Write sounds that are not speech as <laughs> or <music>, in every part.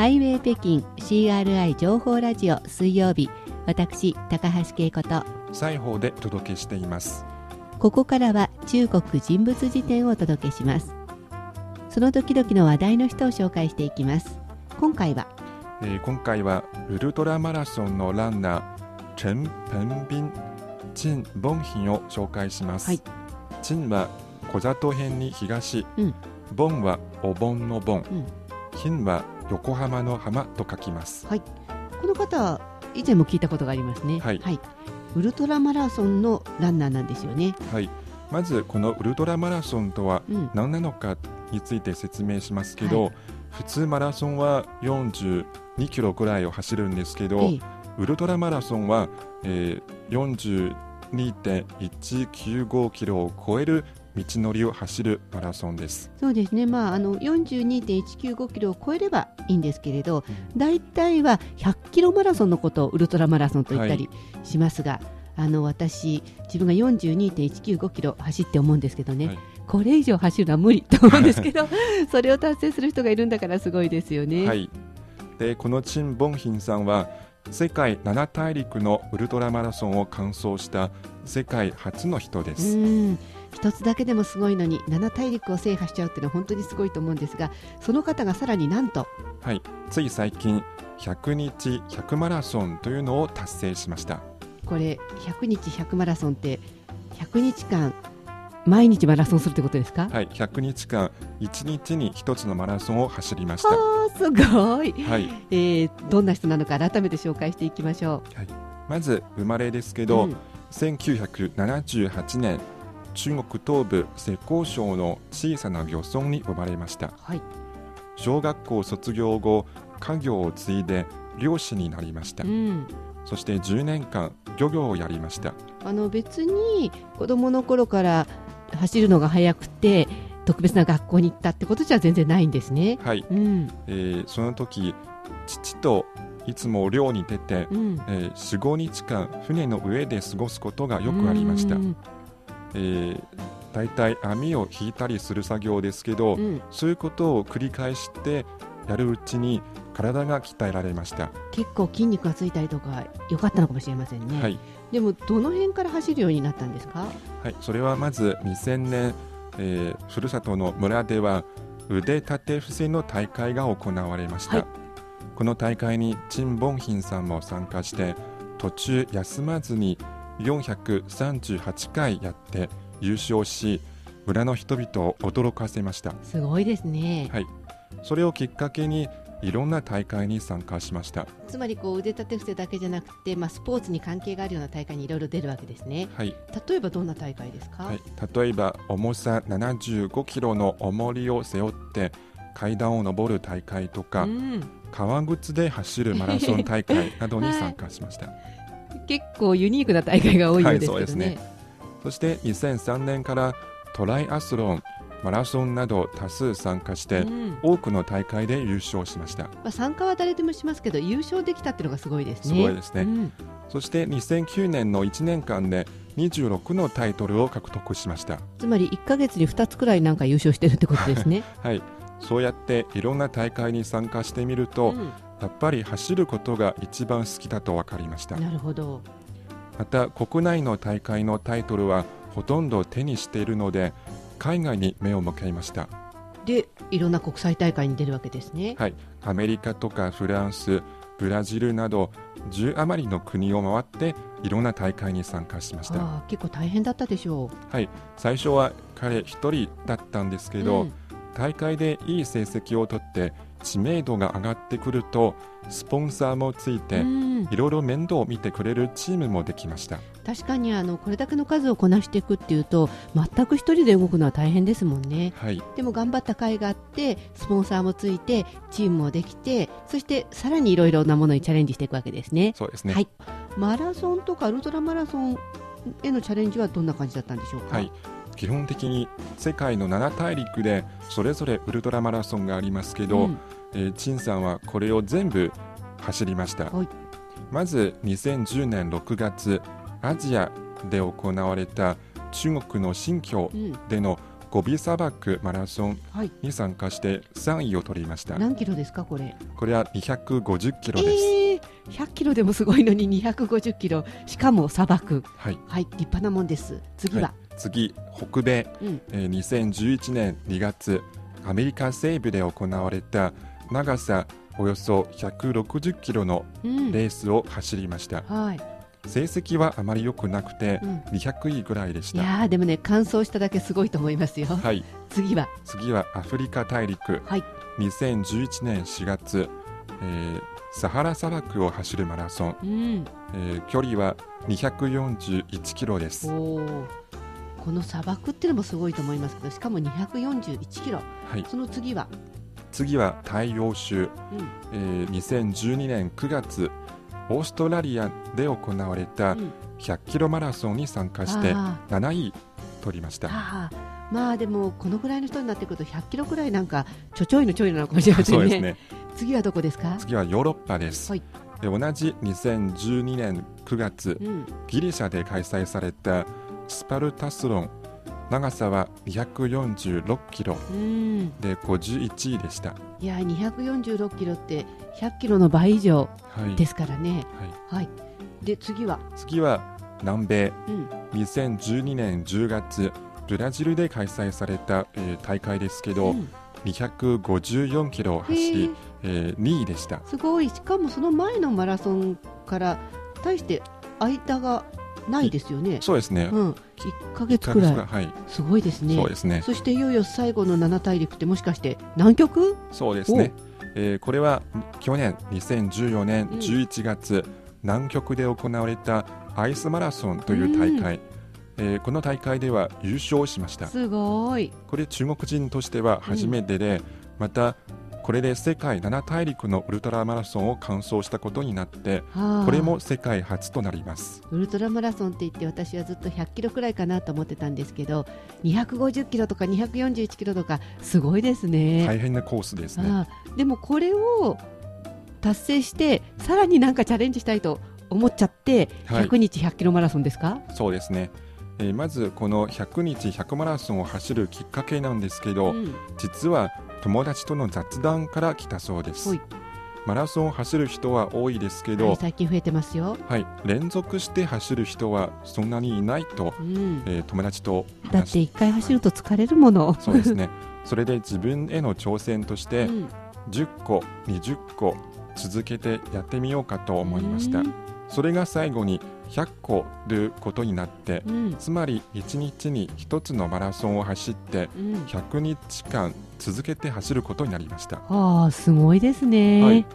ハイウェイ北京 CRI 情報ラジオ水曜日私高橋恵子と裁縫でお届けしています。ここからは中国人物辞典をお届けします。その時々の話題の人を紹介していきます。今回は、えー今回はウルトラマラソンのランナー陳 pen 斌陳ボンヒンを紹介します、はい。陳は小里編に東、うん。ボンはお盆の盆、うん。ヒンは横浜の浜と書きます。この方以前も聞いたことがありますね。はい。ウルトラマラソンのランナーなんですよね。はい。まずこのウルトラマラソンとはうん。何なのかについて説明しますけど、は普通マラソンは42キロくらいを走るんですけど、ええ。ウルトラマラソンは、えー、42.195キロを超える道のりを走るマラソンです。そうですね、まあ、あの42.195キロを超えればいいんですけれど、大体は100キロマラソンのことをウルトラマラソンと言ったりしますが、あの私、自分が42.195キロ走って思うんですけどね、はい。これ以上走るのは無理と思うんですけど、<laughs> それを達成する人がいるんだからすごいですよね。はい、でこのチン・ボンヒンさんは世界7大陸のウルトラマラソンを完走した世界初の人でうす。ん一つだけでもすごいのに7大陸を制覇しちゃうっていうのは本当にすごいと思うんですがその方がさらになんとはい、つい最近100日100マラソンというのを達成しました。これ100日100マラソンって100日間毎日マラソンするってことですか、はい、100日間1日に1つのマラソンを走りました。すごい、はい、えーどんな人なのか改めて紹介していきましょまず生まれですけう。ど、うん。1978年中国東部浙江省の小さな漁村に生まれました。はい、小学校卒業後家業を継いで漁師になりました。うん、そして10年間漁業をやりました。あの別に子供の頃から走るのが速くて特別な学校に行ったってことじゃ全然ないんですね。はい、うん、えーその時父といつも漁に出て、うん、えー、45日間船の上で過ごすことがよくありました、うん。えー、だいたい網を引いたりする作業ですけど、うん。そういうことを繰り返してやるうちに体が鍛えられました、結構筋肉がついたりとか良かったのかもしれませんね。はい、でもどの辺から走るようになったんですか？はい、それはまず2000年、えーふるさとの村では腕立て伏せの大会が行われました、はいこの大会にチン・ボンヒンさんも参加して途中休まずに438回やって優勝し村の人々を驚かせましたすごいですね。はいそれをきっかけにいろんな大会に参加しました。つまりこう腕立て伏せだけじゃなくて、まあスポーツに関係があるような大会にいろいろ出るわけですね。はい。例えばどんな大会ですか？はい、例えば重さ75キロの重りを背負って階段を上る大会とか、うん、革靴で走るマラソン大会などに参加しました、<laughs> 結構ユニークな大会が多いようですね。はいそうですね。そして2003年からトライアスロンマラソンなど多数参加して、うん。多くの大会で優勝しました。まあ、参加は誰でもしますけど優勝できたっていうのがすごいですね。すごいですね。うん。そして2009年の1年間で26のタイトルを獲得しました。つまり1ヶ月に2つくらいなんか優勝してるってことですね。<laughs> はい。そうやっていろんな大会に参加してみると、うん。やっぱり走ることが一番好きだと分かりました。なるほど。また国内の大会のタイトルはほとんど手にしているので海外に目を向けました。でいろんな国際大会に出るわけですね。はい。アメリカとかフランスブラジルなど10余りの国を回っていろんな大会に参加しました。結構大変だったでしょはい。最初は彼一人だったんですう。けど、うん。大会でいい成績を取って知名度が上がってくるとスポンサーもついて、うんいろいろ面倒を見てくれるチームもできました。確かにあのこれだけの数をこなしていくっていうと全く一人で動くのは大変ですもんね。はい。でも頑張った甲斐があってスポンサーもついてチームもできてそしてさらにいろいろなものにチャレンジしていくわけですね。そうですね。はい、マラソンとかウルトラマラソンへのチャレンジはどんな感じだったんでしょうか？はい。基本的に世界の7大陸でそれぞれウルトラマラソンがありますけど、うん。えー陳さんはこれを全部走りました、はいまず2010年6月アジアで行われた中国の新疆うん。でのゴビ砂漠マラソンはい。に参加して3位を取りました。何キロですかこれ？これは250キロです、えー、100キロでもすごいのに250キロ。しかも砂漠。はい。はい立派なもんです。次は、次北米、うん。えー2011年2月アメリカ西部で行われた長さおよそ160キロのうん。レースを走りました、はい。成績はあまり良くなくてうん。200位ぐらいでしいた、やーでもね完走しただけすごいと思いますよ。はい。次は。次はアフリカ大陸。はい。2011年4月、えーサハラ砂漠を走るマラソン、うん。えー距離は241キロです。おー。この砂漠っていうのもすごいと思いますけどしかも241キロ。はい。その次は、次は太陽州、うん。えー2012年9月オーストラリアで行われたうん。100キロマラソンに参加してあ7位取りました。あーまあでもこのぐらいの人になってくると100キロくらいなんかちょちょいのちょいなのかもしれませんね。そうですね。次はどこですか？次はヨーロッパです、はい。で同じ2012年9月うん。ギリシャで開催されたスパルタスロン長さは246キロ。うん。で51位でした、いやー246キロって100キロの倍以上ではい。すからね。はい、はい。で次は？次は南米。うん。2012年10月ブラジルで開催された、えー大会ですけど、うん。254キロを走へりー、えー2位でした。すごい。しかもその前のマラソンから大して間がないですよね。そうですね、うん。1ヶ月1くらいはい、すごいですね。そうですね。そしていよいよ最後の七大陸ってもしかして南極？そうですね、えーこれは去年2014年うん。11月、南極で行われたアイスマラソンという大会、えーこの大会では優勝しました。すごい。これ中国人としては初めてで、またこれで世界7大陸のウルトラマラソンを完走したことになってはあ。これも世界初となります。ウルトラマラソンって言って私はずっと100キロくらいかなと思ってたんですけど250キロとか241キロとかすごいですね、大変なコースですね。でもこれを達成してさらになんかチャレンジしたいと思っちゃって、はい。100日100キロマラソンですか？そうですね、えーまずこの100日100マラソンを走るきっかけなんですけど、うん。実は友達との雑談から来たそうです。はい。マラソンを走る人は多いですけはいど、最近増えてますよ、はい、連続して走る人はそんなにいないと、うん、えー友達とだって1回走ると疲れるもの。そうですね。それで自分への挑戦としてうん。10個20個続けてやってみようかと思いました。うん。それが最後に100個ることになってうん。つまり1日に1つのマラソンを走ってうん。100日間続けて走ることになりました。ああすごいですね。はい。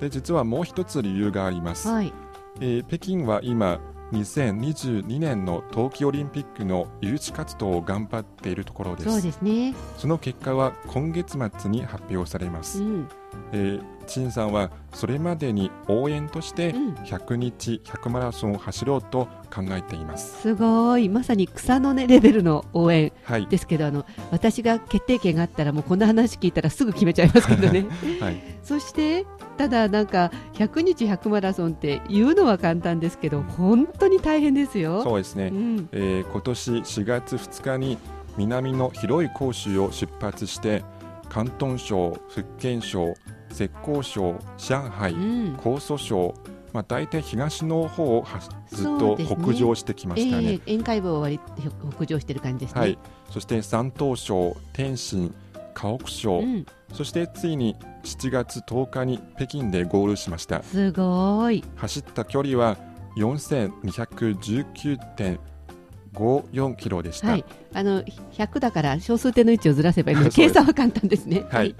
で実はもう一つ理由があります、はい。えー北京は今2022年の冬季オリンピックの誘致活動を頑張っているところです。そうですね、その結果は今月末に発表されます、うんえー陳さんはそれまでに応援としてうん、100日100マラソンを走ろうと考えています。すごい。まさに草の根レベルの応援はい、ですけどあの私が決定権があったらもうこんな話聞いたらすぐ決めちゃいますけどね。<laughs> はい、そしてただなんか100日100マラソンって言うのは簡単ですけど本当に大変ですよ。そうですね、うん。えー今年4月2日に南の広い広州を出発して広東省、福建省、浙江省、上海、うん江蘇省、まあ、大体東の方をはずっと北上してきましたね。ええ沿海部を割り北上してる感じですね。はい、そして山東省、天津、河北省、うん、そしてついに7月10日に北京でゴールしました。すごい。走った距離は4219.54キロでした。はい、あの100だから小数点の位置をずらせばいいので <laughs> 計算は簡単ですね。はい。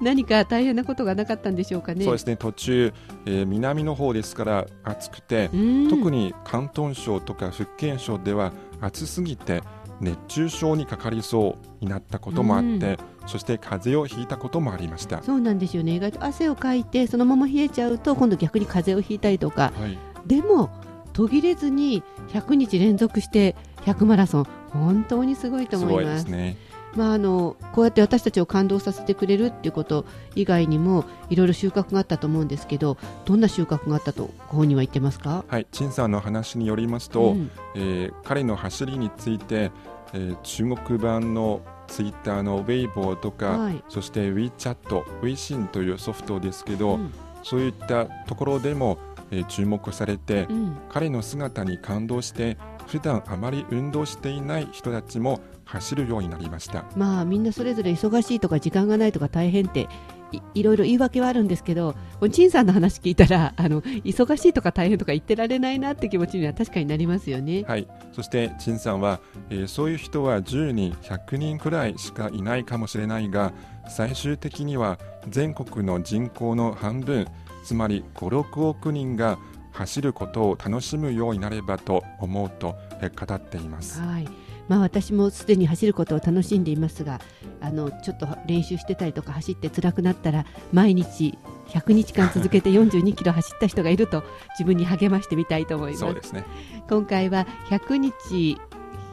何か大変なことがなかったんでしょうかね。そうですね。途中、えー南の方ですから暑くて、うん。特に広東省とか福建省では暑すぎて熱中症にかかりそうになったこともあって、そして風邪をひいたこともありました。そうなんですよね。意外と汗をかいてそのまま冷えちゃうと今度逆に風邪をひいたりとか。はい、でも途切れずに100日連続して100マラソン本当にすごいと思います。ですね。まあ、あのこうやって私たちを感動させてくれるっていうこと以外にもいろいろ収穫があったと思うんですけどどんな収穫があったとご本人は言ってますか？はい、陳さんの話によりますと、うん。えー彼の走りについて、えー中国版のツイッターのウェイボーとか、はい。そして WeChat、WeChat というソフトですけど、うん。そういったところでも、えー注目されて、うん。彼の姿に感動して普段あまり運動していない人たちも走るようになりました。まあみんなそれぞれ忙しいとか時間がないとか大変っていいろいろ言い訳はあるんですけど、この陳さんの話聞いたらあの忙しいとか大変とか言ってられないなって気持ちには確かになりますよね。はい。そして陳さんは、えーそういう人は10人100人くらいしかいないかもしれないが最終的には全国の人口の半分つまり56億人が走ることを楽しむようになればと思うと、えー語っています。はい。まあ、私もすでに走ることを楽しんでいますがあのちょっと練習してたりとか走って辛くなったら毎日100日間続けて42キロ走った人がいると <laughs> 自分に励ましてみたいと思います。そうですね。今回は100日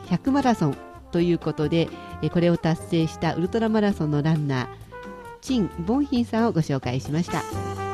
100マラソンということでえこれを達成したウルトラマラソンのランナー陳ボンヒンさんをご紹介しました。